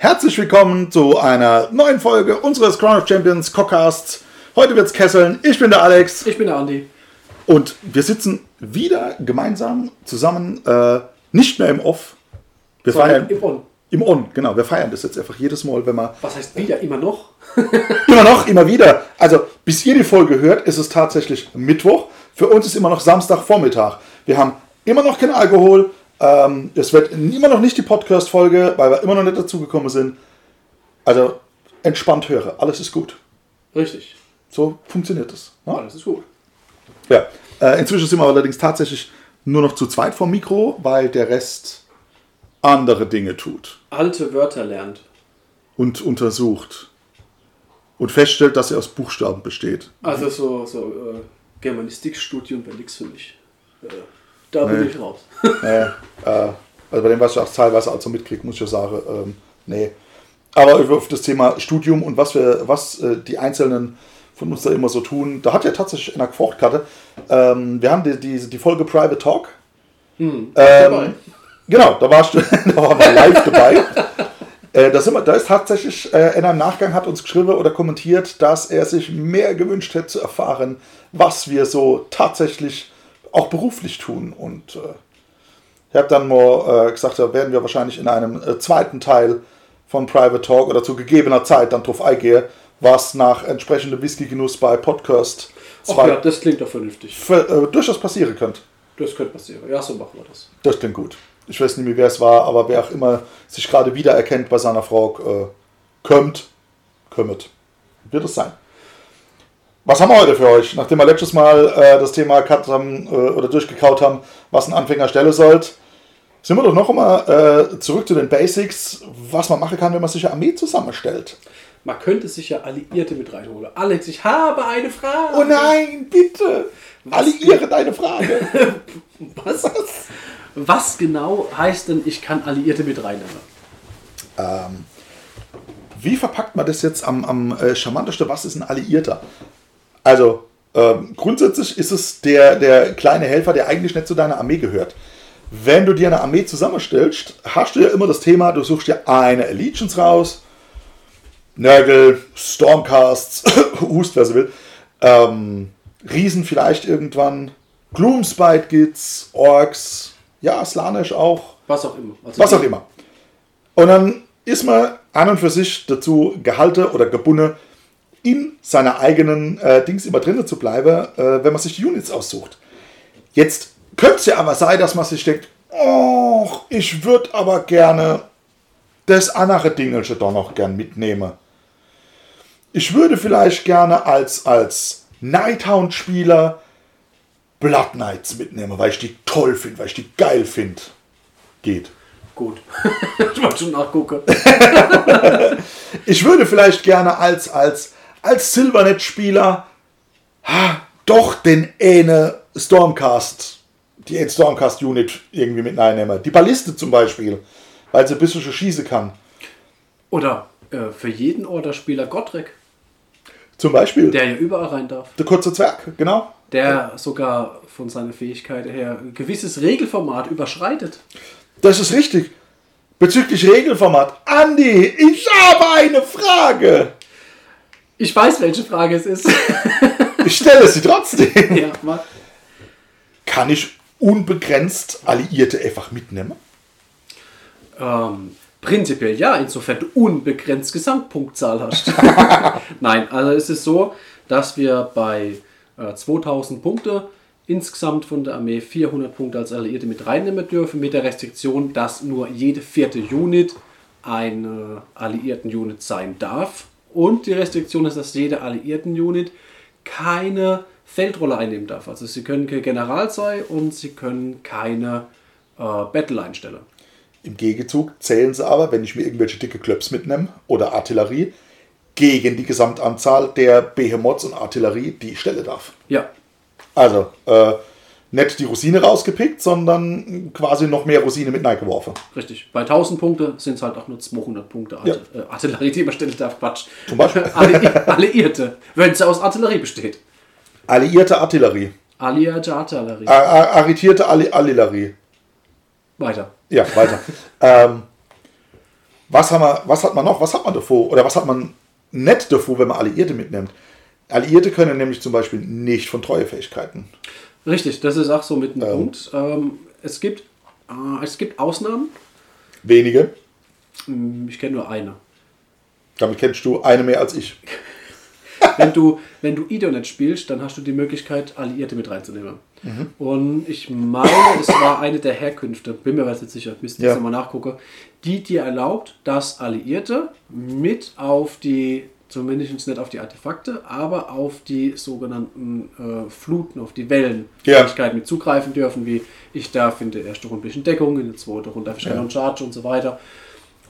Herzlich willkommen zu einer neuen Folge unseres Crown of Champions Cockcasts. Heute wird's kesseln. Ich bin der Alex Ich bin der Andi. und wir sitzen wieder gemeinsam zusammen, äh, nicht mehr im Off. Wir feiern Im On. im On, genau. Wir feiern das jetzt einfach jedes Mal, wenn wir Was heißt wieder? Immer noch? immer noch, immer wieder. Also bis ihr die Folge hört, ist es tatsächlich Mittwoch. Für uns ist immer noch Samstagvormittag. Wir haben immer noch keinen Alkohol. Ähm, es wird immer noch nicht die Podcast-Folge, weil wir immer noch nicht dazugekommen sind. Also entspannt höre, alles ist gut. Richtig. So funktioniert es. Ne? Alles ist gut. Ja. Äh, inzwischen sind wir allerdings tatsächlich nur noch zu zweit vom Mikro, weil der Rest andere Dinge tut Alte Wörter lernt. und untersucht und feststellt, dass er aus Buchstaben besteht. Also so, so äh, Germanistikstudium wäre nichts für mich. Äh, da bin Nee. ich raus. Nee, äh, also bei dem, was ich auch teilweise also mitkriege, muss ich ja sagen, ähm, nee. Aber über auf das Thema Studium und was wir, was äh, die Einzelnen von uns da immer so tun, da hat ja tatsächlich einer gefocht hatte. Ähm, wir haben die, die, die Folge Private Talk. Hm, Ähm, genau, da warst du, da waren wir live dabei. Äh, da, sind wir, da ist tatsächlich äh, in einem Nachgang hat uns geschrieben oder kommentiert, dass er sich mehr gewünscht hätte zu erfahren, was wir so tatsächlich auch beruflich tun. Und äh, ich habe dann mal äh, gesagt, da werden wir wahrscheinlich in einem äh, zweiten Teil von Private Talk oder zu gegebener Zeit dann drauf eingehen, was nach entsprechendem Whisky-Genuss bei Podcast Ach ja, das klingt doch vernünftig. für, äh, durchaus passieren könnte. Das könnte passieren. Ja, so machen wir das. Das klingt gut. Ich weiß nicht mehr, wer es war, aber wer auch immer sich gerade wiedererkennt bei seiner Frau, äh, kommt, kommt. Wird es sein. Was haben wir heute für euch? Nachdem wir letztes Mal äh, das Thema gehabt haben äh, oder durchgekaut haben, was ein Anfänger stellen sollte, sind wir doch noch einmal äh, zurück zu den Basics, was man machen kann, wenn man sich eine Armee zusammenstellt. Man könnte sich ja Alliierte mit reinholen. Alex, ich habe eine Frage. Oh nein, bitte! Alliiere deine Frage! Was? Was genau heißt denn, ich kann Alliierte mit reinnehmen? Ähm, wie verpackt man das jetzt am, am äh, charmantesten? Was ist ein Alliierter? Also, ähm, grundsätzlich ist es der, der kleine Helfer, der eigentlich nicht zu deiner Armee gehört. Wenn du dir eine Armee zusammenstellst, hast du ja immer das Thema, du suchst dir eine Allegiance raus, Nörgel, Stormcasts, Hust, wer so will, ähm, Riesen vielleicht irgendwann, Gloomspite gibt's, Orks, ja, Slanish auch, Was auch immer. Also was auch immer. Und dann ist man an und für sich dazu gehalten oder gebunden, in seiner eigenen äh, Dings immer drinnen zu bleiben, äh, wenn man sich die Units aussucht. Jetzt könnte es ja aber sein, dass man sich denkt, oh, ich würde aber gerne das andere Dingelche doch noch gern mitnehmen. Ich würde vielleicht gerne als, als Nighthound-Spieler Blood Knights mitnehmen, weil ich die toll finde, weil ich die geil finde. Geht. Gut. ich wollte schon nachgucken. Ich würde vielleicht gerne als, als, als Silvernet-Spieler ha, doch den eine Stormcast, die eine Stormcast-Unit irgendwie mit reinnehmen. Die Balliste zum Beispiel, weil sie ein bisschen schießen kann. Oder äh, für jeden Orderspieler Gottrek, Zum Beispiel der ja überall rein darf. der kurze Zwerg, genau. Der sogar von seiner Fähigkeit her ein gewisses Regelformat überschreitet. Das ist richtig. Bezüglich Regelformat. Andi, ich habe eine Frage. Ich weiß, welche Frage es ist. Ich stelle sie trotzdem. ja, mach. Kann ich unbegrenzt Alliierte einfach mitnehmen? Ähm, prinzipiell ja, insofern du unbegrenzt Gesamtpunktzahl hast. Nein, also es ist so, dass wir bei äh, 2000 Punkte insgesamt von der Armee 400 Punkte als Alliierte mit reinnehmen dürfen, mit der Restriktion, dass nur jede vierte Unit eine Alliierten-Unit sein darf. Und die Restriktion ist, dass jede Alliierten-Unit keine Feldrolle einnehmen darf. Also sie können kein General sein und sie können keine äh, Battle einstellen. Im Gegenzug zählen sie aber, wenn ich mir irgendwelche dicke Klöps mitnehme oder Artillerie, gegen die Gesamtanzahl der Behemoths und Artillerie, die ich stelle darf. Ja, Also, äh, nicht die Rosine rausgepickt, sondern quasi noch mehr Rosine mit reingeworfen. Richtig. Bei 1000 Punkte sind es halt auch nur 200 Punkte Art äh, Artillerie, die man stellen darf. Quatsch. Zum Beispiel. Alli Alliierte, wenn sie aus Artillerie besteht. Alliierte Artillerie. Alliierte Artillerie. Ar ar arretierte Alli Artillerie. Weiter. Ja, weiter. ähm, Was, haben wir, was hat man noch? Was hat man davor? Oder was hat man nett davor, wenn man Alliierte mitnimmt? Alliierte können nämlich zum Beispiel nicht von Treuefähigkeiten. Richtig, das ist auch so mit einem Punkt. Ähm, es, gibt, äh, es gibt Ausnahmen. Wenige. Hm, Ich kenne nur eine. Damit kennst du eine mehr als ich. wenn du, wenn du Idonet spielst, dann hast du die Möglichkeit, Alliierte mit reinzunehmen. Und ich meine, es war eine der Herkünfte, bin mir jetzt nicht sicher, müsste ich Ja. jetzt nochmal nachgucken, die dir erlaubt, dass Alliierte mit auf die, zumindest nicht auf die Artefakte, aber auf die sogenannten äh, Fluten, auf die Wellen Ja. Fähigkeiten mit zugreifen dürfen, wie ich darf in der ersten Runde ein bisschen Deckung, in der zweiten Runde darf ich Ja. Charge und so weiter.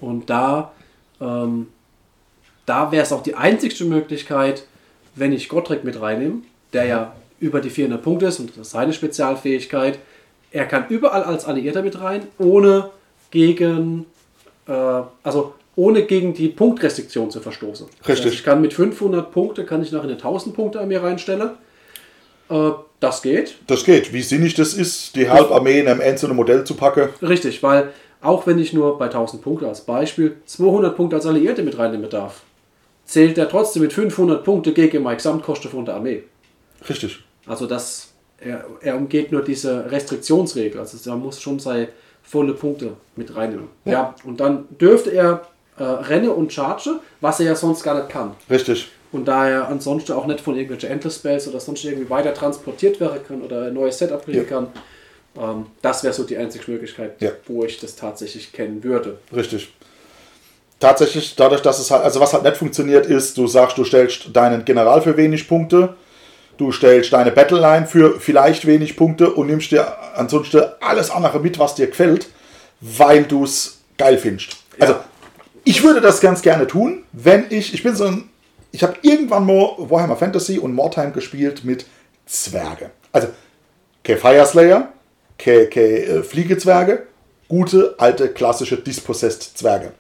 Und da ähm, da wäre es auch die einzigste Möglichkeit, wenn ich Gottrick mit reinnehme, der ja über die 400 Punkte ist und das ist seine Spezialfähigkeit. Er kann überall als Alliierter mit rein, ohne gegen, äh, also ohne gegen die Punktrestriktion zu verstoßen. Das Richtig. heißt, ich kann mit 500 Punkte, kann ich nachher eine 1000 Punkte an mir reinstellen. Äh, das geht. Das geht. Wie sinnig das ist, die Halbarmee in einem einzelnen Modell zu packen. Richtig, weil auch wenn ich nur bei 1000 Punkte als Beispiel 200 Punkte als Alliierte mit reinnehmen darf, zählt er trotzdem mit 500 Punkte gegen meine Gesamtkosten von der Armee. Richtig. Also das, er, er umgeht nur diese Restriktionsregel. Also er muss schon seine volle Punkte mit reinnehmen. Ja, und dann dürfte er äh, Renne und Charge, was er ja sonst gar nicht kann. Richtig. Und da er ansonsten auch nicht von irgendwelchen Endless Spells oder sonst irgendwie weiter transportiert werden kann oder ein neues Setup kriegen Ja. kann, ähm, das wäre so die einzige Möglichkeit, Ja. wo ich das tatsächlich kennen würde. Richtig. Tatsächlich, dadurch, dass es halt, also was halt nicht funktioniert, ist, du sagst, du stellst deinen General für wenig Punkte, du stellst deine Battleline für vielleicht wenig Punkte und nimmst dir ansonsten alles andere mit, was dir gefällt, weil du es geil findest. Also, ich würde das ganz gerne tun, wenn ich, ich bin so ein, ich habe irgendwann mal Warhammer Fantasy und Mortime gespielt mit Zwerge. Also, kein Fireslayer, keine, keine äh, Fliegezwerge, gute, alte, klassische Dispossessed Zwerge.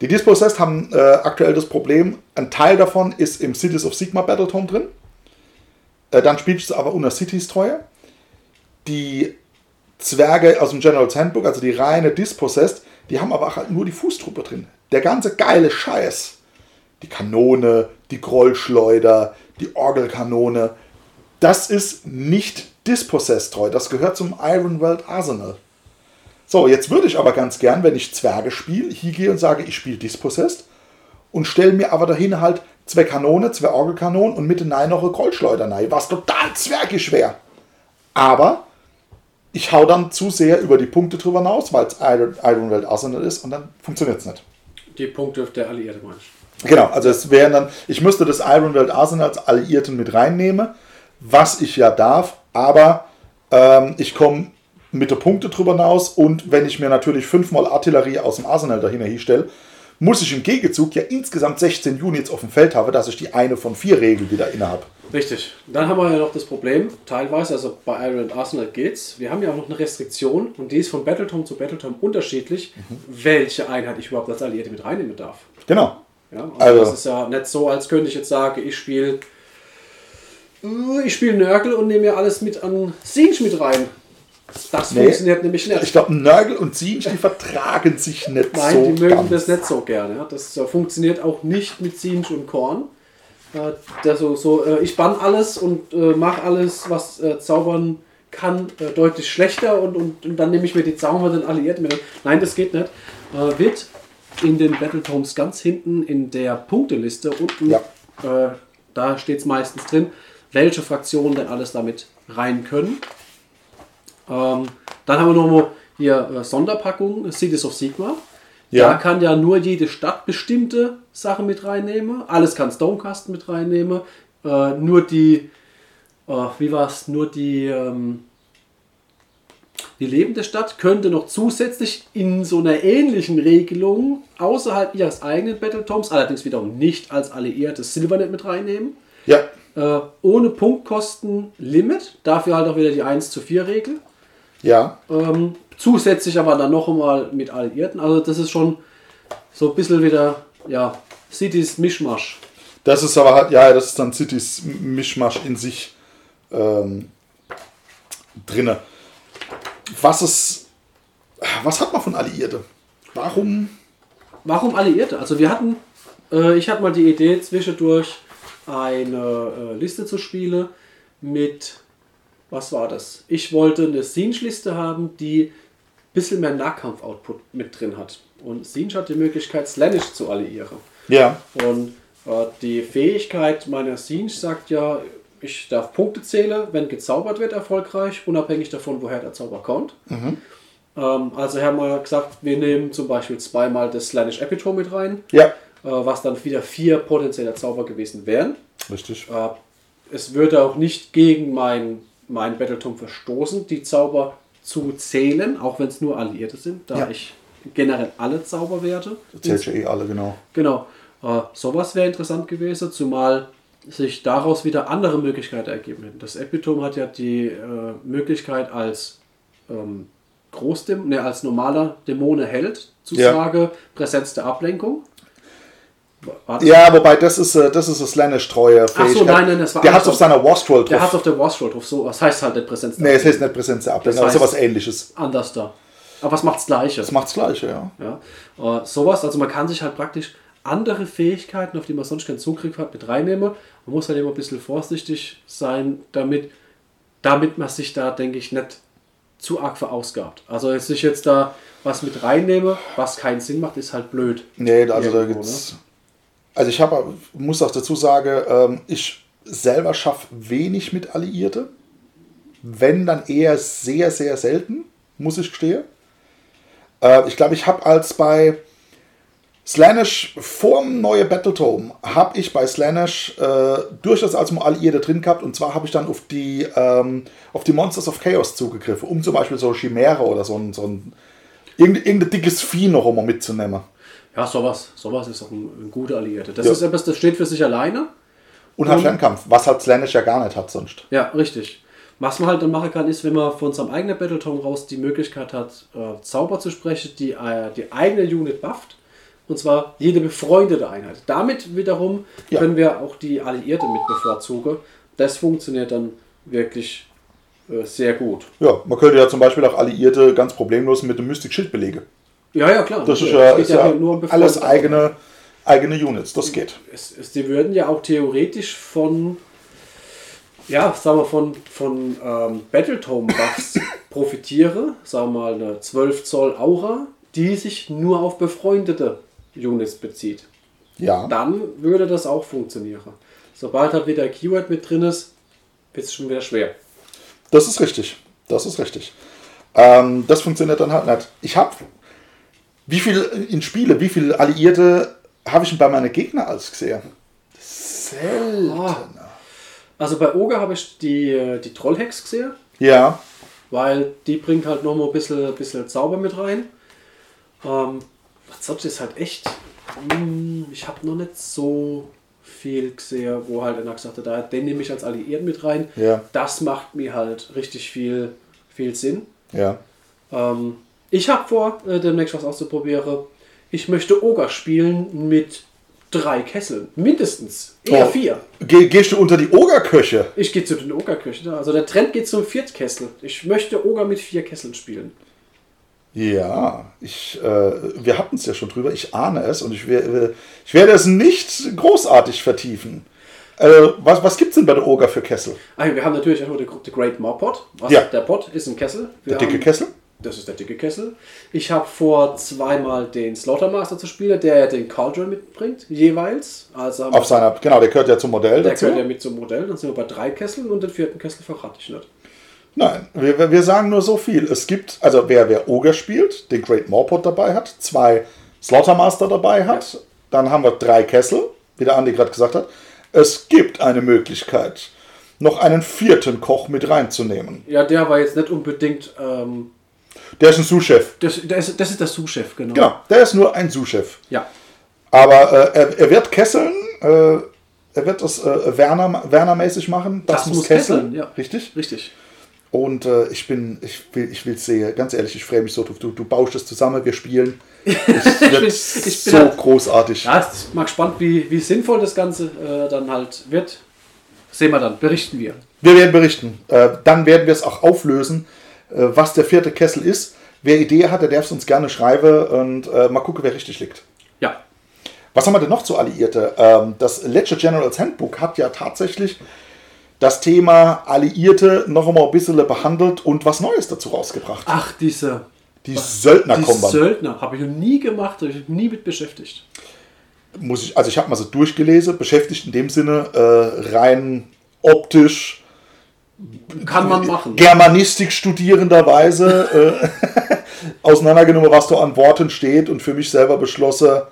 Die Dispossessed haben äh, aktuell das Problem, ein Teil davon ist im Cities of Sigma Battletome drin. Äh, dann spielst du aber unter Cities Treue. Die Zwerge aus dem General's Handbook, also die reine Dispossessed, die haben aber halt nur die Fußtruppe drin. Der ganze geile Scheiß. Die Kanone, die Grollschleuder, die Orgelkanone. Das ist nicht Dispossessed treu. Das gehört zum Iron World Arsenal. So, jetzt würde ich aber ganz gern, wenn ich Zwerge spiele, hier gehe und sage, ich spiele Dispossessed und stelle mir aber dahin halt zwei Kanone, zwei Orgelkanonen und mit hinein noch eine Goldschleuder rein, was total zwergisch wäre. Aber ich hau dann zu sehr über die Punkte drüber hinaus, weil es Iron, Iron World Arsenal ist und dann funktioniert es nicht. Die Punkte der Alliierte meine ich. Genau, also es wären dann, ich müsste das Iron World Arsenal als Alliierten mit reinnehmen, was ich ja darf, aber ähm, ich komme mit der Punkte drüber hinaus und wenn ich mir natürlich fünfmal Artillerie aus dem Arsenal dahinter hinstelle, muss ich im Gegenzug ja insgesamt 16 Units auf dem Feld haben, dass ich die eine von vier Regeln wieder inne habe. Richtig. Dann haben wir ja noch das Problem, teilweise, also bei Iron Arsenal geht's. Wir haben ja auch noch eine Restriktion und die ist von Battletome zu Battletome unterschiedlich, welche Einheit ich überhaupt als Alliierte mit reinnehmen darf. Genau. Ja, also, Also- das ist ja nicht so, als könnte ich jetzt sagen, ich spiele äh, ich spiele Nörgel und nehme mir alles mit an Siege mit rein. Das Nee. funktioniert nämlich nicht. Ich glaube, Nörgel und Siege, die vertragen sich nicht Nein, so die mögen ganz. das nicht so gerne. Das äh, funktioniert auch nicht mit Siege und Korn. Der so, äh, ich bann alles und mache alles, was zaubern kann, deutlich schlechter und, und, und dann nehme ich mir die zaubernden Alliierten mit. Nein, das geht nicht. Wird in den Battletomes ganz hinten in der Punkteliste unten, Ja. da steht es meistens drin, welche Fraktionen denn alles damit rein können. Ähm, dann haben wir noch mal hier äh, Sonderpackung, Cities of Sigma. Ja. Da kann ja nur jede Stadt bestimmte Sachen mit reinnehmen. Alles kann Stonecast mit reinnehmen. Äh, nur die, äh, wie war es, nur die, ähm, die lebende Stadt könnte noch zusätzlich in so einer ähnlichen Regelung außerhalb ihres eigenen Battletomes, allerdings wiederum nicht als alliiertes Silvernet mit reinnehmen. Ja, Äh, ohne Punktkosten-Limit, dafür halt auch wieder die 1 zu 4 Regel. Ja. Ähm, zusätzlich aber dann noch einmal mit Alliierten. Also das ist schon so ein bisschen wieder, ja, Cities Mischmasch. Das ist aber halt, ja, das ist dann Cities Mischmasch in sich ähm, drinne. Was ist, was hat man von Alliierte? Warum warum Alliierte? Also wir hatten, äh, ich hatte mal die Idee zwischendurch eine äh, Liste zu spielen mit, was war das? Ich wollte eine Siege-Liste haben, die ein bisschen mehr Nahkampf-Output mit drin hat. Und Siege hat die Möglichkeit, Slanish zu alliieren. Ja. Und äh, die Fähigkeit meiner Siege sagt ja, ich darf Punkte zählen, wenn gezaubert wird, erfolgreich, unabhängig davon, woher der Zauber kommt. Ähm, also haben wir gesagt, wir nehmen zum Beispiel zweimal das Slanish Epitome mit rein, Ja. äh, was dann wieder vier potenzielle Zauber gewesen wären. Richtig. Äh, es würde auch nicht gegen mein, mein Battletome verstoßen, die Zauber zu zählen, auch wenn es nur Alliierte sind, da Ja. ich generell alle Zauber werte. Zählt ja eh alle, genau. Genau. Äh, sowas wäre interessant gewesen, zumal sich daraus wieder andere Möglichkeiten ergeben hätten. Das Epitome hat ja die äh, Möglichkeit als ähm, Großdämon, ne, als normaler Dämone Held zu Ja. sagen, Präsenz der Ablenkung. War das Ja, wobei das ist, äh, das ist eine Slanish-treue Fähigkeit. nein, nein, das war Der hat anders. auf seiner Warstroll Der hat drauf. auf der Warstroll drauf, so, was heißt halt nicht Präsenz Nee, es heißt nicht Präsenz der Ablenkung, Das aber sowas ähnliches. Anders da. Aber was macht's Gleiche? Das macht das Gleiche, ja. Ja, äh, sowas, also man kann sich halt praktisch andere Fähigkeiten, auf die man sonst keinen Zugriff hat, mit reinnehmen. Man muss halt immer ein bisschen vorsichtig sein, damit, damit man sich da, denke ich, nicht zu arg verausgabt. Also, dass ich jetzt da was mit reinnehme, was keinen Sinn macht, ist halt blöd. Nee, also da Irgendwo, gibt's. Also ich habe, muss auch dazu sagen, ähm, ich selber schaffe wenig mit Alliierte. Wenn, dann eher sehr, sehr selten, muss ich gestehen. Äh, ich glaube, ich habe als bei Slanish vorm neue Battletome, habe ich bei Slanish äh, durchaus als Alliierte drin gehabt. Und zwar habe ich dann auf die, ähm, auf die Monsters of Chaos zugegriffen, um zum Beispiel so Chimäre oder so ein, so ein irgendein, irgendein dickes Vieh noch immer mitzunehmen. Ja, sowas. Sowas ist auch ein, ein guter Alliierte. Das Ja. ist etwas, das steht für sich alleine. Und hat. Fernkampf, was halt Slanish ja gar nicht hat sonst. Ja, richtig. Was man halt dann machen kann, ist, wenn man von seinem eigenen Battletome raus die Möglichkeit hat, äh, Zauber zu sprechen, die äh, die eigene Unit bufft. Und zwar jede befreundete Einheit. Damit wiederum Ja. können wir auch die Alliierte mit bevorzugen. Das funktioniert dann wirklich äh, sehr gut. Ja, man könnte ja zum Beispiel auch Alliierte ganz problemlos mit dem Mystic Schild belegen. Ja, ja, klar. Das ist ja, ist ja um alles eigene, eigene Units, das geht. es, es, die würden ja auch theoretisch von, ja, sagen wir von, von ähm, Battletome-Buffs profitieren, sagen wir mal eine 12 Zoll Aura, die sich nur auf befreundete Units bezieht. Ja, Dann würde das auch funktionieren. Sobald halt wieder Keyword mit drin ist, wird es schon wieder schwer. das ist richtig. Das ist richtig. Ähm, das funktioniert dann halt nicht. Ich habe, wie viel in Spiele, wie viele Alliierte habe ich denn bei meinen Gegner als gesehen? Selten. Oh. Also bei Oga habe ich die, äh, die Trollhex gesehen. Ja, weil die bringt halt noch mal ein bisschen, bisschen Zauber mit rein. Ähm, sonst ist halt echt, mm, ich habe noch nicht so viel gesehen, wo halt einer gesagt hat, da, den nehme ich als Alliierten mit rein. Ja. Das macht mir halt richtig viel, viel Sinn. ja. Ähm, ich habe vor, äh, demnächst was auszuprobieren. Ich möchte Oger spielen mit drei Kesseln. Mindestens. Eher Oh. vier. Geh, gehst du unter die Ogerköche? Ich gehe zu den Ogerköchen. Also der Trend geht zum Viertkessel. Ich möchte Oger mit vier Kesseln spielen. Ja, ich, äh, wir hatten es ja schon drüber. Ich ahne es und ich, wer- ich werde es nicht großartig vertiefen. Äh, was was gibt es denn bei der Oger für Kessel? Ah, wir haben natürlich auch nur den, den Great Maw Pot. Was, Ja. Der Pot ist ein Kessel. Wir Der dicke haben, Kessel? Das ist der dicke Kessel. Ich habe vor, zweimal den Slaughtermaster zu spielen, der den Cauldron mitbringt, jeweils. Also Auf seiner, genau, der gehört ja zum Modell der dazu. gehört ja mit zum Modell. Dann sind wir bei drei Kesseln und den vierten Kessel verrate ich nicht. Nein, wir, wir- sagen nur so viel. Es gibt, also wer, wer Oger spielt, den Great Morpot dabei hat, zwei Slaughtermaster dabei hat, dann haben wir drei Kessel, wie der Andi gerade gesagt hat. Es gibt eine Möglichkeit, noch einen vierten Koch mit reinzunehmen. Ja, der war jetzt nicht unbedingt. Ähm, Der ist ein Sous-Chef. das, das, ist, das ist der Sous-Chef, genau. Genau, der ist nur ein Sous-Chef. Ja. Aber äh, er, er wird kesseln, äh, er wird das äh, Werner, Werner-mäßig machen. Das, Das muss muss kesseln, kesseln, ja. richtig? Richtig. Und äh, ich bin, ich will, ich will sehen, ganz ehrlich, ich freue mich so, du, du baust es zusammen, wir spielen. Wird bin- ich bin so halt- großartig. Ja, es mal gespannt, wie, wie sinnvoll das Ganze äh, dann halt wird. Sehen wir dann, berichten wir. Wir werden berichten. Äh, dann werden wir es auch auflösen, was der vierte Kessel ist. Wer Idee hat, der darf es uns gerne schreiben und äh, mal gucken, wer richtig liegt. Was haben wir denn noch zu Alliierte? Ähm, das Ledger Generals Handbook hat ja tatsächlich das Thema Alliierte noch einmal ein bisschen behandelt und was Neues dazu rausgebracht. Ach, diese. Die Die Söldnerkombern. Söldner habe ich noch nie gemacht, habe ich nie mit beschäftigt. Muss ich, also ich habe mal so durchgelesen, beschäftigt in dem Sinne äh, rein optisch, Kann man machen. Germanistik studierenderweise äh, auseinandergenommen, was da an Worten steht und für mich selber beschlossen,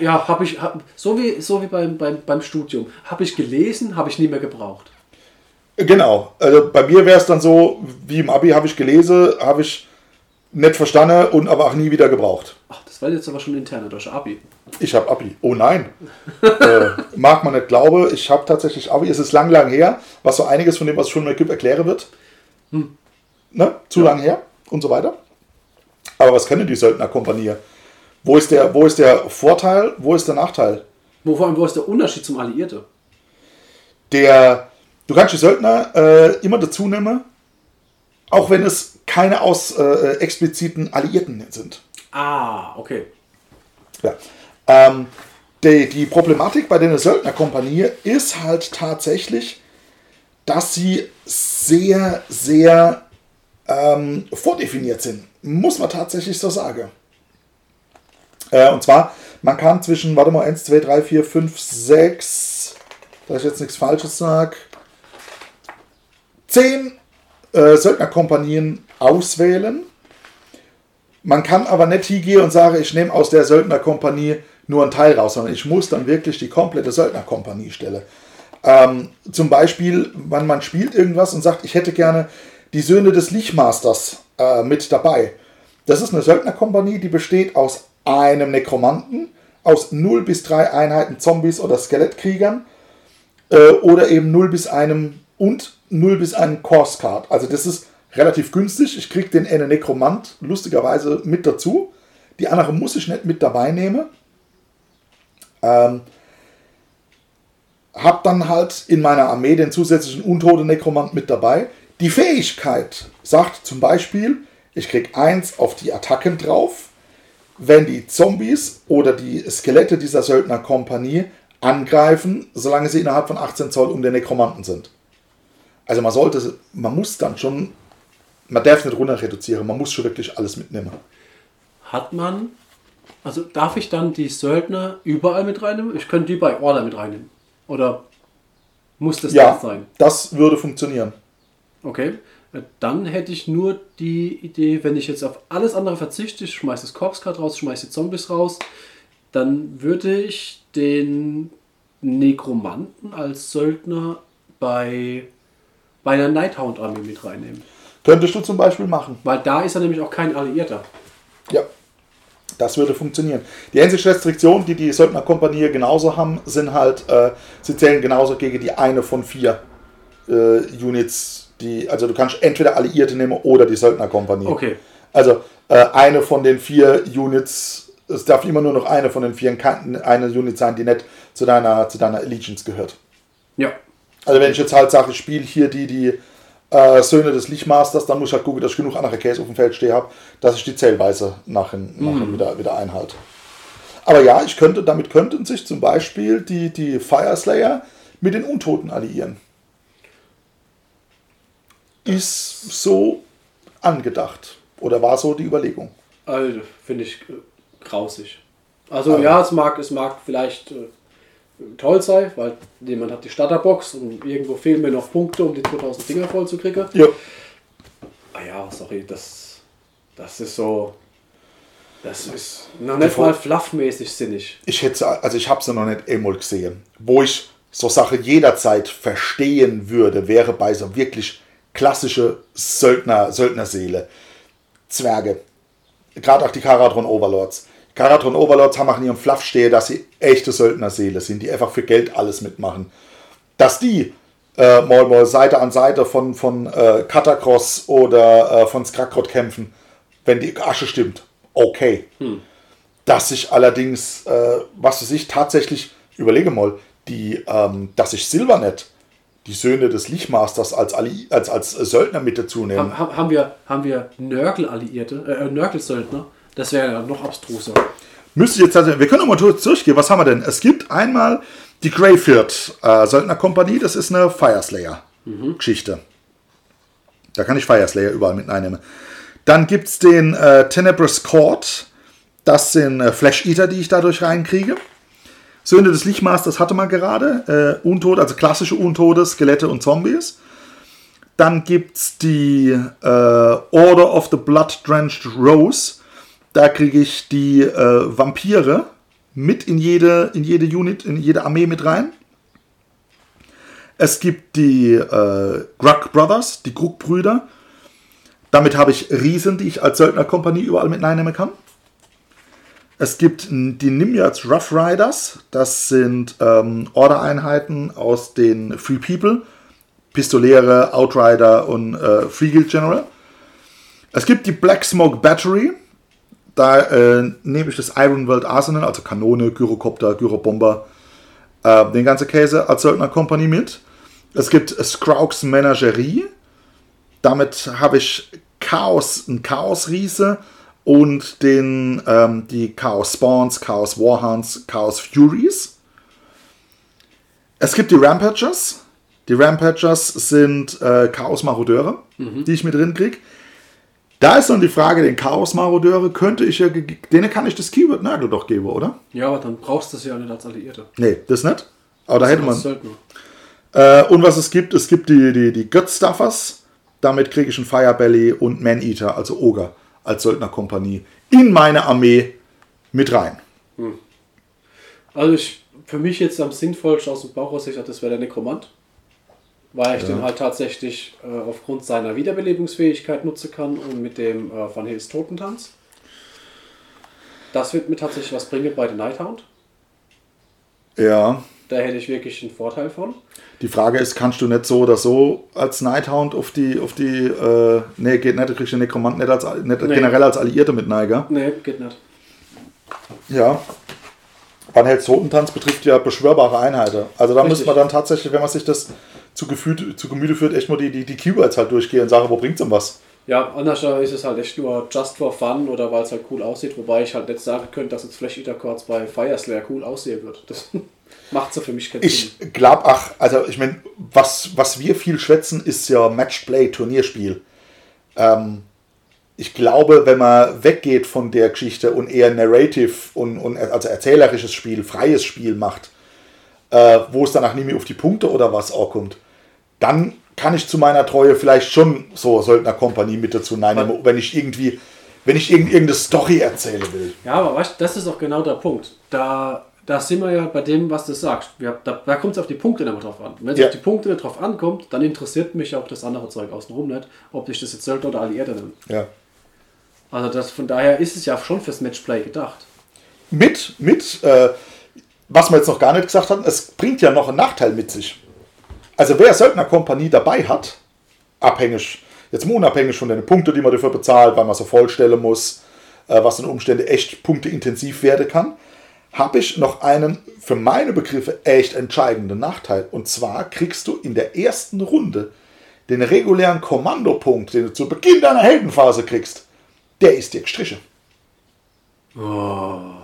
Ja, habe ich, hab, so wie, so wie beim, beim, beim Studium. Habe ich gelesen, habe ich nie mehr gebraucht. Genau. Also bei mir wäre es dann so, wie im Abi habe ich gelesen, habe ich nicht verstanden und aber auch nie wieder gebraucht. Ach, das war jetzt aber schon interner durch Abi. Ich habe Abi. Oh nein. äh, mag man nicht glauben. Ich habe tatsächlich Abi. Es ist lang, lang her, was so einiges von dem, was schon mal gibt, erklären wird. Ne? Zu lang her und so weiter. Aber was können die Söldnerkompanie? Wo ist, der, wo ist der Vorteil? Wo ist der Nachteil? Wo, vor allem, wo ist der Unterschied zum Alliierte? Der, du kannst die Söldner äh, immer dazu nehmen, auch wenn es keine aus äh, expliziten Alliierten sind. Ah, okay. Ja. Ähm, die, die Problematik bei der Söldnerkompanie ist halt tatsächlich, dass sie sehr, sehr ähm, vordefiniert sind. Muss man tatsächlich so sagen. Äh, und zwar, man kann zwischen, warte mal, 1, 2, 3, 4, 5, 6, dass ich jetzt nichts Falsches sage, 10 äh, Söldnerkompanien auswählen. Man kann aber nicht hingehen und sagen, ich nehme aus der Söldnerkompanie nur einen Teil raus, sondern ich muss dann wirklich die komplette Söldnerkompanie stellen. Ähm, zum Beispiel, wenn man spielt irgendwas und sagt, ich hätte gerne die Söhne des Lichtmasters äh, mit dabei. Das ist eine Söldnerkompanie, die besteht aus einem Nekromanten, aus 0 bis 3 Einheiten Zombies oder Skelettkriegern äh, oder eben 0 bis einem und 0 bis einem Course Card. Also das ist relativ günstig. Ich kriege den einen Nekromant lustigerweise mit dazu. Die andere muss ich nicht mit dabei nehmen. Ähm, hab dann halt in meiner Armee den zusätzlichen Untote Nekromant mit dabei. Die Fähigkeit sagt zum Beispiel, ich krieg eins auf die Attacken drauf, wenn die Zombies oder die Skelette dieser Söldnerkompanie angreifen, solange sie innerhalb von 18 Zoll um den Nekromanten sind. Also man sollte, man muss dann schon, man darf nicht runter reduzieren, man muss schon wirklich alles mitnehmen. Hat man, also darf ich dann die Söldner überall mit reinnehmen? Ich könnte die bei Order mit reinnehmen. Oder muss das Ja, sein? das würde funktionieren. Okay. Dann hätte ich nur die Idee, wenn ich jetzt auf alles andere verzichte, ich schmeiße das Corpse-Card raus, schmeiße die Zombies raus, dann würde ich den Nekromanten als Söldner bei, bei einer Nighthound-Armee mit reinnehmen. Könntest du zum Beispiel machen. Weil da ist er nämlich auch kein Alliierter. Ja, das würde funktionieren. Die einzige Restriktion, die die Söldnerkompanie genauso haben, sind halt, äh, sie zählen genauso gegen die eine von vier äh, Units, die, also du kannst entweder Alliierte nehmen oder die Söldnerkompanie. Okay. Also äh, eine von den vier Units, es darf immer nur noch eine von den vier kann eine Unit sein, die nicht zu deiner, zu deiner Allegiance gehört. Ja. Also wenn ich jetzt halt sage, ich spiele hier die, die äh, Söhne des Lichtmasters, dann muss ich halt gucken, dass ich genug andere Case auf dem Feld stehen habe, dass ich die Zählweise nachher, nachher wieder, wieder einhalte. Aber ja, ich könnte, damit könnten sich zum Beispiel die, die Fire Slayer mit den Untoten alliieren. Ist so angedacht. Oder war so die Überlegung? Also, finde ich äh, grausig. Also ja, es mag, es mag vielleicht äh, toll sein, weil jemand hat die Starterbox und irgendwo fehlen mir noch Punkte, um die 2000 Dinger voll zu kriegen. Ja. Ah ja, sorry, das, das ist so. Das ist noch nicht mal fluffmäßig sinnig. ich hätte, also ich habe sie noch nicht einmal gesehen. Wo ich so Sache jederzeit verstehen würde, wäre bei so wirklich klassische Söldner, Söldnerseele. Zwerge. Gerade auch die Karadron Overlords. Karadron Overlords haben auch in ihrem Fluff stehen, dass sie echte Söldnerseele sind, die einfach für Geld alles mitmachen. Dass die äh, mal, mal Seite an Seite von, von äh, Katakros oder äh, von Skrakrot kämpfen, wenn die Asche stimmt. Okay. Dass sich allerdings, äh, was weiß ich, tatsächlich, überlege mal, die, ähm, dass sich Silvernet, die Söhne des Lichtmasters, als, Ali, als, als Söldner mit dazu nehmen. Haben, haben- haben wir, haben wir Nörgel-Alliierte, äh, Nörgel-Söldner? Das wäre ja noch abstruser. müsste ich jetzt also, wir können noch mal kurz durchgehen. Was haben wir denn? Es gibt einmal die Greyfield äh, Söldnerkompanie, das ist eine Fireslayer-Geschichte. Da kann ich Fireslayer überall mit einnehmen. Dann gibt es den äh, Tenebrous Court. Das sind äh, Flash Eater, die ich dadurch reinkriege. Söhne des Lichtmasters hatte man gerade. Äh, Untote, also klassische Untote, Skelette und Zombies. Dann gibt es die äh, Order of the Blood Drenched Rose. Da kriege ich die äh, Vampire mit in jede, in jede Unit, in jede Armee mit rein. Es gibt die äh, Grug Brothers, die Grug-Brüder. Damit habe ich Riesen, die ich als Söldnerkompanie überall mit reinnehmen kann. Es gibt die Nimyads Rough Riders. Das sind ähm, Order-Einheiten aus den Free People. Pistoläre, Outrider und äh, Free Guild General. Es gibt die Black Smoke Battery. Da äh, nehme ich das Iron World Arsenal, also Kanone, Gyrocopter, Gyrobomber, äh, den ganzen Käse als Söldnerkompanie mit. Es gibt Scraugs Menagerie. Damit habe ich Chaos, ein Chaos-Riese und den, ähm, die Chaos Spawns, Chaos Warhounds, Chaos Furies. Es gibt die Rampagers. Die Rampagers sind äh, Chaos Marodeure, mhm. die ich mit drin kriege. Da ist dann die Frage, den Chaos Marodeure könnte ich ja, denen kann ich das Keyword Nagel doch geben, oder? Ja, aber dann brauchst du es ja nicht als Alliierte. Nee, das nicht. Aber das da hätte man. Äh, und was es gibt, es gibt die, die, die Götzstuffers. Damit kriege ich einen Firebelly und Man-Eater, also Ogre, als Söldnerkompanie in meine Armee mit rein. Hm. Also ich, für mich jetzt am sinnvollsten aus dem Bauch aus, das wäre der Nekromant weil ich ja. den halt tatsächlich äh, aufgrund seiner Wiederbelebungsfähigkeit nutzen kann und mit dem äh, Van Hills Totentanz. Das wird mir tatsächlich was bringen bei den Nighthound. Ja. Da hätte ich wirklich einen Vorteil von. Die Frage ist, kannst du nicht so oder so als Nighthound auf die, auf die, äh, nee, geht nicht, du kriegst den Nekromant nicht, als, nicht nee. generell als Alliierte mit Neiger. Nee, geht nicht. Ja. Van Hells Totentanz betrifft ja beschwörbare Einheiten. Also da muss man dann tatsächlich, wenn man sich das zu, gefühlt, zu Gemüte führt, echt mal die, die, die Keywords halt durchgehen und sagen, wo bringt es denn was? Ja, anders ist es halt echt nur just for fun oder weil es halt cool aussieht, wobei ich halt nicht sagen könnte, dass jetzt Flash Eater Chords bei Fire Slayer cool aussehen wird. Das macht so für mich keinen ich Sinn. Ich glaube, ach, also ich meine, was, was wir viel schwätzen, ist ja Matchplay, Turnierspiel. Ähm, ich glaube, wenn man weggeht von der Geschichte und eher Narrative und, und also erzählerisches Spiel, freies Spiel macht, äh, wo es danach nicht mehr auf die Punkte oder was auch kommt, dann kann ich zu meiner Treue vielleicht schon so Söldnerkompanie mit dazu nehmen, wenn ich irgendwie, wenn ich irgendeine Story erzählen will. Ja, aber weißt, das ist auch genau der Punkt. Da, da sind wir ja bei dem, was du sagst. Wir, da, da kommt es auf die Punkte immer drauf an. Wenn es ja. auf die Punkte nicht drauf ankommt, dann interessiert mich auch das andere Zeug außenrum nicht, ob ich das jetzt Söldner oder Alliierte nenne. Ja. Also das, von daher ist es ja schon fürs Matchplay gedacht. Mit, mit, äh, was wir jetzt noch gar nicht gesagt haben, es bringt ja noch einen Nachteil mit sich. Also wer Söldnerkompanie dabei hat, abhängig, jetzt mal unabhängig von den Punkten, die man dafür bezahlt, weil man so vollstellen muss, äh, was in Umständen echt punkteintensiv werden kann, habe ich noch einen für meine Begriffe echt entscheidenden Nachteil. Und zwar kriegst du in der ersten Runde den regulären Kommandopunkt, den du zu Beginn deiner Heldenphase kriegst, der ist dir gestrichen. Oh.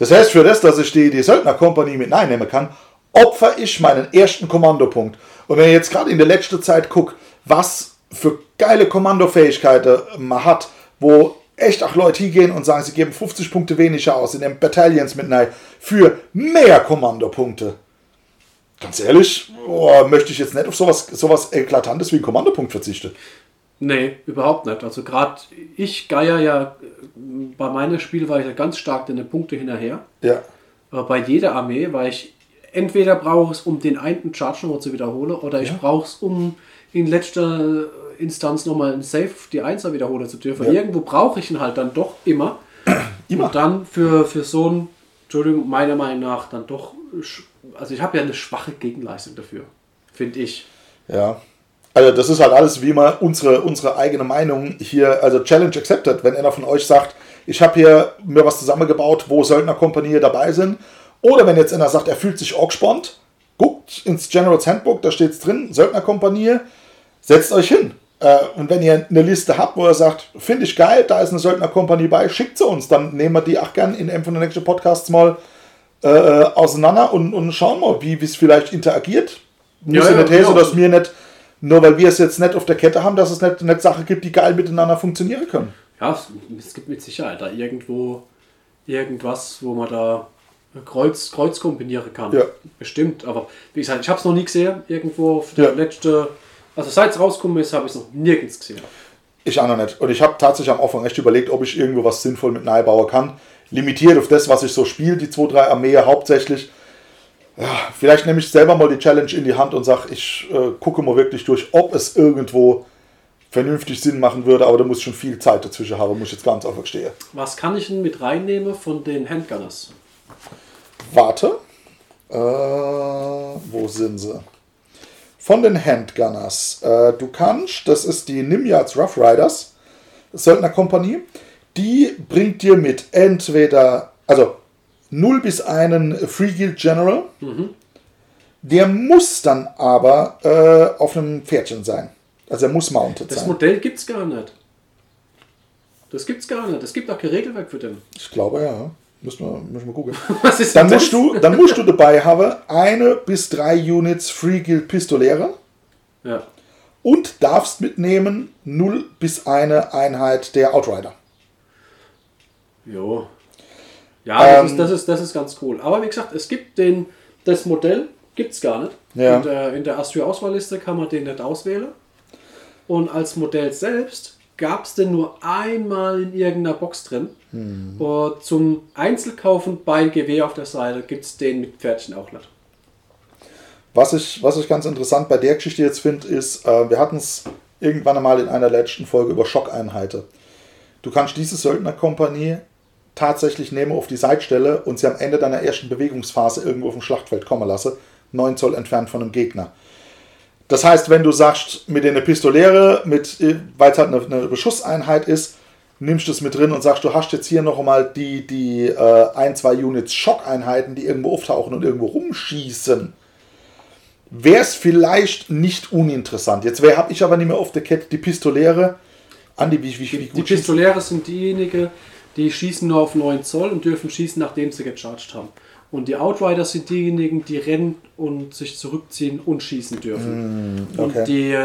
Das heißt, für das, dass ich die, die Söldner-Kompanie mit einnehmen kann, opfer ich meinen ersten Kommandopunkt. Und wenn ich jetzt gerade in der letzten Zeit gucke, was für geile Kommandofähigkeiten man hat, wo echt auch Leute hingehen und sagen, sie geben 50 Punkte weniger aus in den Battalions mit rein für mehr Kommandopunkte. Ganz ehrlich, oh, möchte ich jetzt nicht auf sowas, sowas Eklatantes wie einen Kommandopunkt verzichten. Nee, überhaupt nicht. Also gerade ich geier ja bei meiner Spiel war ich ja ganz stark in den Punkte hinterher. Ja. Aber bei jeder Armee war ich entweder brauche es, um den einen Charge nochmal zu wiederholen, oder ich ja. brauche es, um in letzter Instanz nochmal ein Safe die Einser wiederholen zu dürfen. Ja. Irgendwo brauche ich ihn halt dann doch immer. immer. Und dann für, für so ein, Entschuldigung, meiner Meinung nach dann doch, also ich habe ja eine schwache Gegenleistung dafür, finde ich. Ja. Also das ist halt alles wie immer unsere, unsere eigene Meinung hier, also Challenge accepted. Wenn einer von euch sagt, ich habe hier mir was zusammengebaut, wo Söldnerkompanien dabei sind oder wenn jetzt einer sagt, er fühlt sich gespannt, guckt ins General's Handbook, da steht es drin, Söldnerkompanie, setzt euch hin. Äh, und wenn ihr eine Liste habt, wo ihr sagt, finde ich geil, da ist eine Söldnerkompanie bei, schickt sie uns. Dann nehmen wir die auch gern in einem von den nächsten Podcasts mal äh, auseinander und, und schauen mal, wie es vielleicht interagiert. Muss ja, ja nicht genau. so, dass wir nicht, nur weil wir es jetzt nicht auf der Kette haben, dass es nicht, nicht Sachen gibt, die geil miteinander funktionieren können. Ja, es gibt mit Sicherheit da irgendwo irgendwas, wo man da Kreuz, Kreuz kombinieren kann. Ja. Bestimmt, aber wie gesagt, ich habe es noch nie gesehen, irgendwo auf der ja. letzte, also seit es rausgekommen ist, habe ich es noch nirgends gesehen. Ich auch noch nicht. Und ich habe tatsächlich am Anfang echt überlegt, ob ich irgendwo was sinnvoll mit bauen kann. Limitiert auf das, was ich so spiele, die 2-3 Armee hauptsächlich. Ja, vielleicht nehme ich selber mal die Challenge in die Hand und sage, ich äh, gucke mal wirklich durch, ob es irgendwo vernünftig Sinn machen würde, aber da muss schon viel Zeit dazwischen haben, muss ich jetzt ganz einfach stehen. Was kann ich denn mit reinnehmen von den Handgunners? Warte. Äh, wo sind sie? Von den Handgunners. Äh, du kannst, das ist die Nimyards Rough Riders, Söldnerkompanie. Die bringt dir mit entweder, also 0 bis 1 Free Guild General. Mhm. Der muss dann aber äh, auf einem Pferdchen sein. Also er muss mounted das sein. Das Modell gibt es gar nicht. Das gibt's gar nicht. Es gibt auch kein Regelwerk für den. Ich glaube ja. Müssen wir, müssen wir gucken. Was ist dann, musst du, dann musst du dabei haben eine bis drei Units Free Guild Pistoläre. Ja. Und darfst mitnehmen 0 bis eine Einheit der Outrider. Jo. Ja, das, ähm, ist, das, ist, das ist ganz cool. Aber wie gesagt, es gibt den, das Modell, gibt es gar nicht. Ja. In der, in der Astro-Auswahlliste kann man den nicht auswählen. Und als Modell selbst gab es den nur einmal in irgendeiner Box drin. Hm. Und zum Einzelkaufen bei Gewehr auf der Seite gibt es den mit Pferdchen auch nicht. Was ich, was ich ganz interessant bei der Geschichte jetzt finde, ist, äh, wir hatten es irgendwann einmal in einer letzten Folge über Schockeinheiten. Du kannst diese Söldnerkompanie tatsächlich nehmen auf die Seitstelle und sie am Ende deiner ersten Bewegungsphase irgendwo auf dem Schlachtfeld kommen lassen, 9 Zoll entfernt von einem Gegner. Das heißt, wenn du sagst, mit der Pistoläre, mit, weil es halt eine, eine Beschusseinheit ist, nimmst du es mit drin und sagst, du hast jetzt hier noch einmal die, die äh, ein, zwei Units Schockeinheiten, die irgendwo auftauchen und irgendwo rumschießen, wäre es vielleicht nicht uninteressant. Jetzt habe ich aber nicht mehr auf der Kette die Pistoläre. Andi, wie, wie, wie gut Die Pistoläre sind diejenigen, die schießen nur auf 9 Zoll und dürfen schießen, nachdem sie gecharged haben. Und die Outriders sind diejenigen, die rennen und sich zurückziehen und schießen dürfen. Mm, okay. Und die,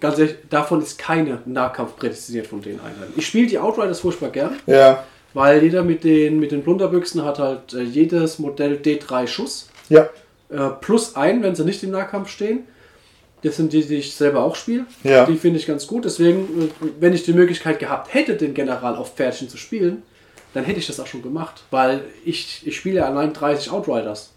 ganz ehrlich, davon ist keine Nahkampf prädestiniert von den Einheiten. Ich spiele die Outriders furchtbar gern. Ja. Weil jeder mit den, mit den Plunderbüchsen hat halt äh, jedes Modell D3 Schuss. Ja. Äh, plus ein, wenn sie nicht im Nahkampf stehen. Das sind die, die ich selber auch spiele. Ja. Die finde ich ganz gut. Deswegen, wenn ich die Möglichkeit gehabt hätte, den General auf Pferdchen zu spielen, dann hätte ich das auch schon gemacht. Weil ich, ich spiele allein 30 Outriders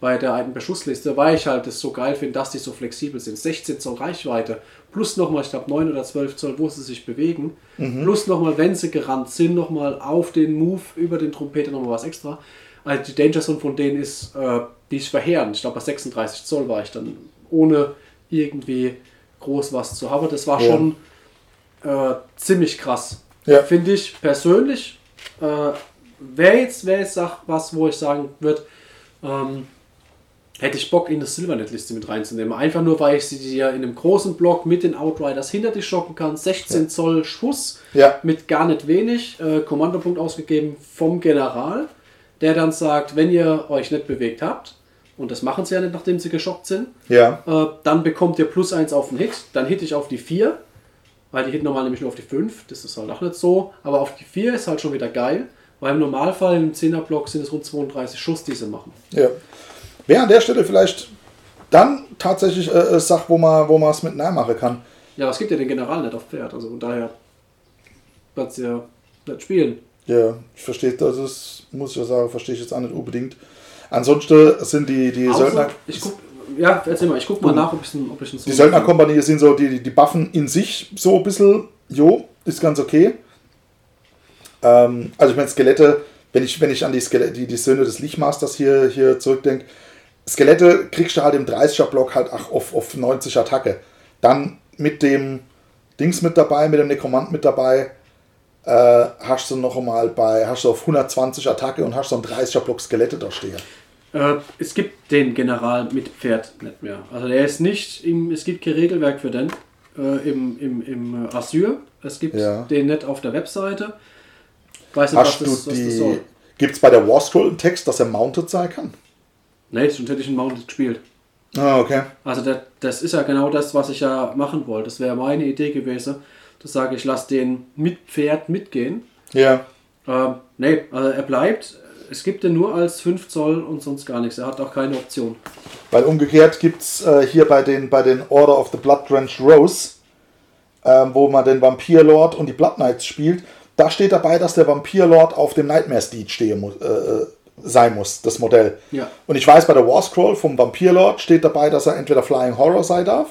bei der alten Beschussliste, weil ich halt das so geil finde, dass die so flexibel sind. 16 Zoll Reichweite, plus nochmal, ich glaube 9 oder 12 Zoll, wo sie sich bewegen, mhm. plus nochmal, wenn sie gerannt sind, nochmal auf den Move über den Trompeter nochmal was extra. Also die Danger Zone von denen ist, äh, die ist verheerend. Ich glaube bei 36 Zoll war ich dann, ohne irgendwie groß was zu haben. Das war ja. schon äh, ziemlich krass. Ja. Finde ich persönlich äh, wäre jetzt, wär jetzt was, wo ich sagen würde, ähm, hätte ich Bock, in eine Silvernet-Liste mit reinzunehmen. Einfach nur, weil ich sie dir in einem großen Block mit den Outriders hinter dich schocken kann. 16 ja. Zoll Schuss ja. mit gar nicht wenig. Äh, Kommandopunkt ausgegeben vom General, der dann sagt, wenn ihr euch nicht bewegt habt, und das machen sie ja nicht, nachdem sie geschockt sind, ja. äh, dann bekommt ihr plus 1 auf den Hit. Dann hit ich auf die 4 weil die hitten normal nämlich nur auf die 5, das ist halt auch nicht so, aber auf die 4 ist halt schon wieder geil, weil im Normalfall im 10er Block sind es rund 32 Schuss, die sie machen. Ja. Wäre an der Stelle vielleicht dann tatsächlich äh, eine Sache, wo man wo es mit nahe machen kann. Ja, es gibt ja den General nicht auf Pferd, also von daher kannst du ja nicht spielen. Ja, ich verstehe, das ist, muss ich ja sagen, verstehe ich jetzt auch nicht unbedingt. Ansonsten sind die, die Außer, Söldner. Ich guck, ja, erzähl mal, ich guck mal nach, ob ich es ob so Die Söldnerkompanie sind so, die, die Buffen in sich so ein bisschen, jo, ist ganz okay. Ähm, also ich meine, Skelette, wenn ich, wenn ich an die, Skelette, die, die Söhne des Lichtmasters hier, hier zurückdenke, Skelette kriegst du halt im 30er-Block halt ach, auf, auf 90 Attacke. Dann mit dem Dings mit dabei, mit dem Nekromant mit dabei, äh, hast du noch einmal bei, hast du auf 120 Attacke und hast so einen 30er-Block Skelette da stehen. Äh, es gibt den General mit Pferd nicht mehr. Also der ist nicht im, es gibt kein Regelwerk für den. äh, im, im, im Asyl. Es gibt Ja. den nicht auf der Webseite. Weiß nicht, Hast was das, du was das die. soll. Gibt es bei der War Scroll einen Text, dass er mounted sein kann? Nee, sonst hätte ich einen Mounted gespielt. Ah, okay. Also das, das ist ja genau das, was ich ja machen wollte. Das wäre meine Idee gewesen. Das sage ich, lass den mit Pferd mitgehen. Ja. Ähm, nee, also er bleibt. Es gibt den nur als 5 Zoll und sonst gar nichts. Er hat auch keine Option. Weil umgekehrt gibt es äh, hier bei den, bei den Order of the Blood Drenched Rose, ähm, wo man den Vampirlord und die Blood Knights spielt, da steht dabei, dass der Vampirlord auf dem Nightmare Steed stehen muss, äh, äh, sein muss, das Modell. Ja. Und ich weiß, bei der War Scroll vom Vampirlord steht dabei, dass er entweder Flying Horror sein darf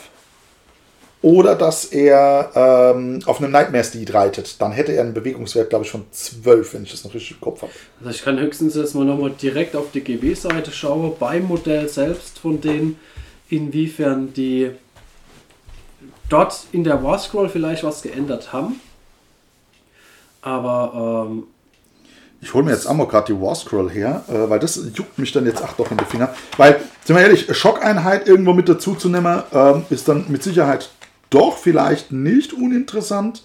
oder dass er ähm, auf einem Nightmare Steed reitet. Dann hätte er einen Bewegungswert, glaube ich, von 12, wenn ich das noch richtig im Kopf habe. Also ich kann höchstens jetzt mal nochmal direkt auf die GW-Seite schauen, beim Modell selbst von denen, inwiefern die dort in der War Scroll vielleicht was geändert haben. Aber ähm, Ich hole mir jetzt einmal gerade die War Scroll her, äh, weil das juckt mich dann jetzt ach doch in die Finger. Weil, sind wir ehrlich, Schockeinheit irgendwo mit dazu zu nehmen, ähm, ist dann mit Sicherheit doch vielleicht nicht uninteressant.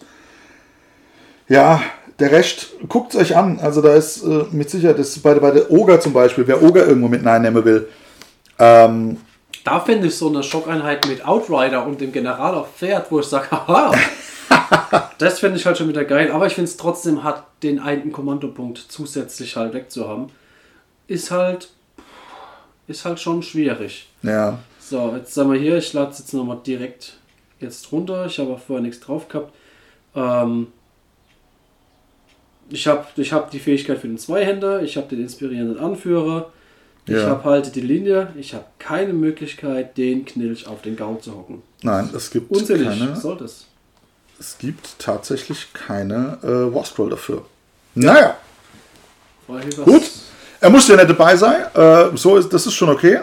Ja, der Rest, guckt es euch an. Also da ist äh, mit Sicherheit, das bei, bei der Oger zum Beispiel, wer Oger irgendwo mit reinnehmen will, ähm, da finde ich so eine Schockeinheit mit Outrider und dem General auf Pferd, wo ich sage, haha, das finde ich halt schon wieder geil. Aber ich finde es trotzdem hat den einen Kommandopunkt zusätzlich halt wegzuhaben. Ist halt, ist halt schon schwierig. ja, So, jetzt sagen wir hier, ich lade es jetzt nochmal direkt jetzt runter. Ich habe auch vorher nichts drauf gehabt. Ähm, ich habe ich hab die Fähigkeit für den Zweihänder, ich habe den inspirierenden Anführer, ich Ja. habe halt die Linie, ich habe keine Möglichkeit, den Knilch auf den Gaul zu hocken. nein, es gibt Unsinnig, keine, was soll das? es gibt tatsächlich keine äh, War Scroll dafür. Naja. Weil was- Gut. Er muss ja nicht dabei sein. Äh, so ist, das ist schon okay.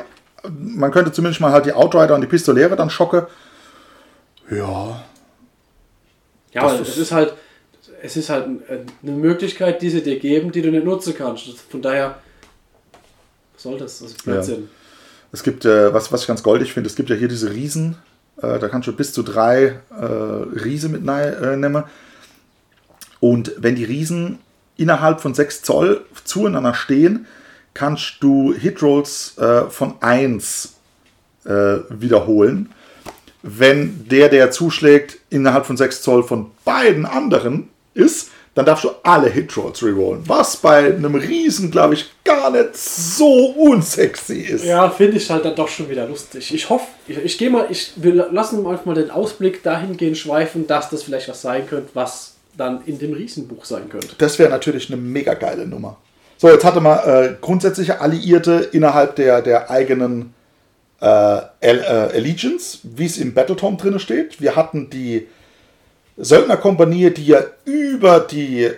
Man könnte zumindest mal halt die Outrider und die Pistolere dann schocke. Ja. Ja, aber es ist halt, es ist halt ein- eine Möglichkeit, die sie dir geben, die du nicht nutzen kannst. Von daher, was soll das? Das ist Blödsinn. Es gibt, äh, was, was ich ganz goldig finde, es gibt ja hier diese Riesen. Äh, da kannst du bis zu drei äh, Riese mit äh, nehmen. Und wenn die Riesen innerhalb von 6 Zoll zueinander stehen, kannst du Hitrolls äh, von 1 äh, wiederholen. Wenn der, der zuschlägt, innerhalb von 6 Zoll von beiden anderen ist, dann darfst du alle Hitrolls rerollen. Was bei einem Riesen, glaube ich, gar nicht so unsexy ist. Ja, finde ich halt dann doch schon wieder lustig. Ich hoffe, ich, ich gehe mal, ich will lassen manchmal den Ausblick dahingehend schweifen, dass das vielleicht was sein könnte, was dann in dem Riesenbuch sein könnte. Das wäre natürlich eine mega geile Nummer. So, jetzt hatte man äh, grundsätzliche Alliierte innerhalb der, der eigenen äh, äh, Allegiance, wie es im Battletome drin steht. Wir hatten die Söldnerkompanie, die ja über die,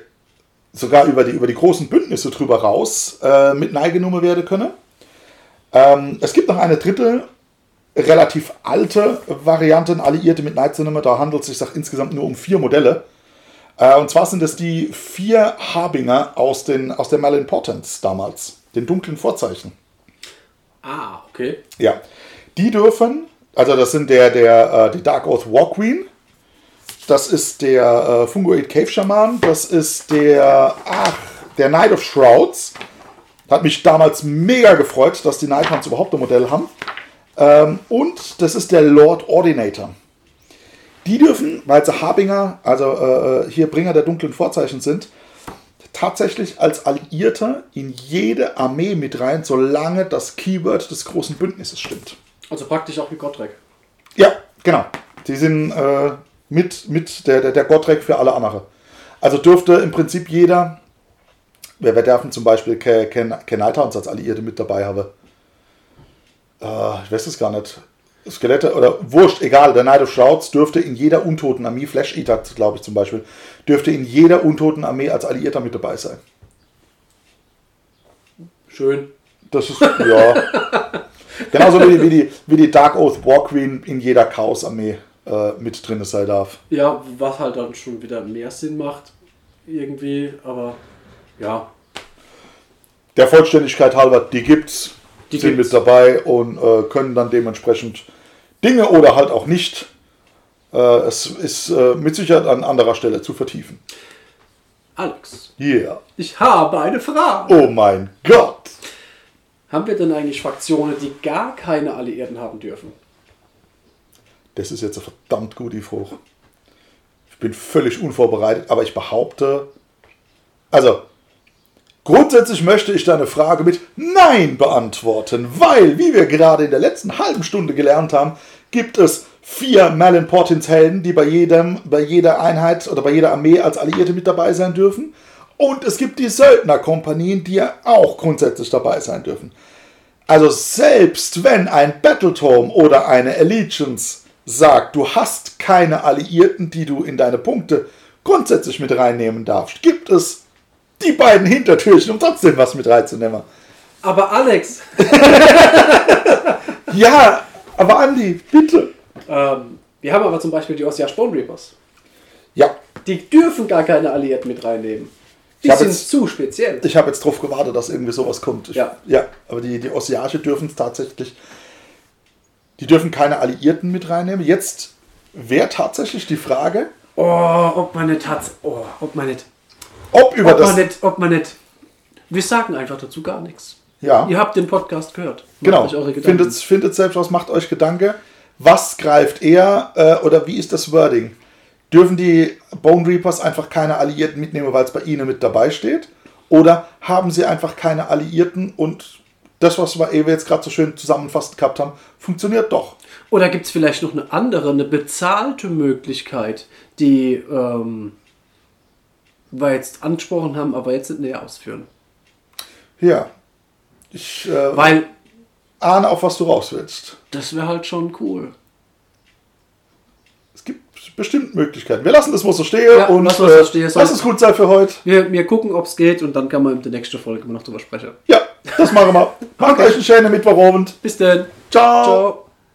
sogar über die, über die großen Bündnisse drüber raus äh, mit neigenommen werden können. Ähm, es gibt noch eine dritte, relativ alte Variante, Alliierte mit Night Cinema. Da handelt es sich sag, insgesamt nur um vier Modelle. Äh, und zwar sind es die vier Harbinger aus, den, aus der Malimportance damals, den dunklen Vorzeichen. Ah, okay. Ja, die dürfen, also das sind der, der, äh, die Dark Oath War Queen, das ist der äh, Fungoid Cave Shaman, das ist der, ach, der Knight of Shrouds. Hat mich damals mega gefreut, dass die Nighthounds überhaupt ein Modell haben. Ähm, und das ist der Lord Ordinator. Die dürfen, weil sie Harbinger, also äh, hier Bringer der dunklen Vorzeichen sind, tatsächlich als Alliierter in jede Armee mit rein, solange das Keyword des großen Bündnisses stimmt. Also praktisch auch wie Gottrek. Ja, genau. Die sind äh, mit, mit der, der, der Gottrek für alle andere. Also dürfte im Prinzip jeder, wer, wer dürfen zum Beispiel Ken, Nighthounds als Alliierte mit dabei haben. Äh, ich weiß es gar nicht. Skelette oder wurscht, egal, der Night of Shrouds dürfte in jeder untoten Armee, Flash Eater, glaube ich zum Beispiel, dürfte in jeder untoten Armee als Alliierter mit dabei sein. Schön. Das ist, ja. Genauso wie die, wie, die, wie die Dark Oath War Queen in jeder Chaos-Armee äh, mit drin sein darf. Ja, was halt dann schon wieder mehr Sinn macht. Irgendwie, aber ja. Der Vollständigkeit halber, die gibt's, Die sind gibt's. mit dabei und äh, können dann dementsprechend Dinge oder halt auch nicht äh, es ist äh, mit Sicherheit an anderer Stelle zu vertiefen. Alex, Yeah. ich habe eine Frage. Oh mein Gott. Haben wir denn eigentlich Fraktionen, die gar keine Alliierten haben dürfen? Das ist jetzt eine verdammt gute Frage. Ich bin völlig unvorbereitet, aber ich behaupte, also grundsätzlich möchte ich deine Frage mit Nein beantworten, weil, wie wir gerade in der letzten halben Stunde gelernt haben, gibt es vier Malin Portins Helden, die bei jedem, bei jeder Einheit oder bei jeder Armee als Alliierte mit dabei sein dürfen. Und es gibt die Söldnerkompanien, die ja auch grundsätzlich dabei sein dürfen. Also selbst wenn ein Battletorm oder eine Allegiance sagt, du hast keine Alliierten, die du in deine Punkte grundsätzlich mit reinnehmen darfst, gibt es die beiden Hintertürchen, um trotzdem was mit reinzunehmen. Aber Alex, Ja, aber Andi, bitte. ähm, wir haben aber zum Beispiel die Ossia Bone Reapers. Ja, Die dürfen gar keine Alliierten mit reinnehmen. Die Ich sind jetzt- zu speziell. ich habe jetzt drauf gewartet, dass irgendwie sowas kommt. Ich, Ja. ja, aber die, die Ossiage dürfen es tatsächlich. Die dürfen keine Alliierten mit reinnehmen. Jetzt wäre tatsächlich die Frage, Oh, ob man nicht hat. Oh, ob man nicht. Ob über Ob man das. nicht. Ob man nicht. Wir sagen einfach dazu gar nichts. Ja. Ihr habt den Podcast gehört. Macht Genau. euch eure Gedanken. Findet, findet selbst was, macht euch Gedanke. Was greift eher äh, oder wie ist das Wording? Dürfen die Bone Reapers einfach keine Alliierten mitnehmen, weil es bei ihnen mit dabei steht? Oder haben sie einfach keine Alliierten und das, was wir eben jetzt gerade so schön zusammenfassend gehabt haben, funktioniert doch? Oder gibt es vielleicht noch eine andere, eine bezahlte Möglichkeit, die ähm, wir jetzt angesprochen haben, aber jetzt nicht näher ausführen? Ja. Ich äh, Weil ahne, auf was du raus willst. das wäre halt schon cool. Es gibt bestimmt Möglichkeiten. Wir lassen das mal so stehen Ja, und lassen wir es so äh, stehen. lass es gut sein für heute. Wir, wir gucken, ob es geht und dann kann man in der nächsten Folge mal noch drüber sprechen. Ja, das machen wir. Macht euch einen schönen Mittwochabend. Bis dann. Ciao. Ciao.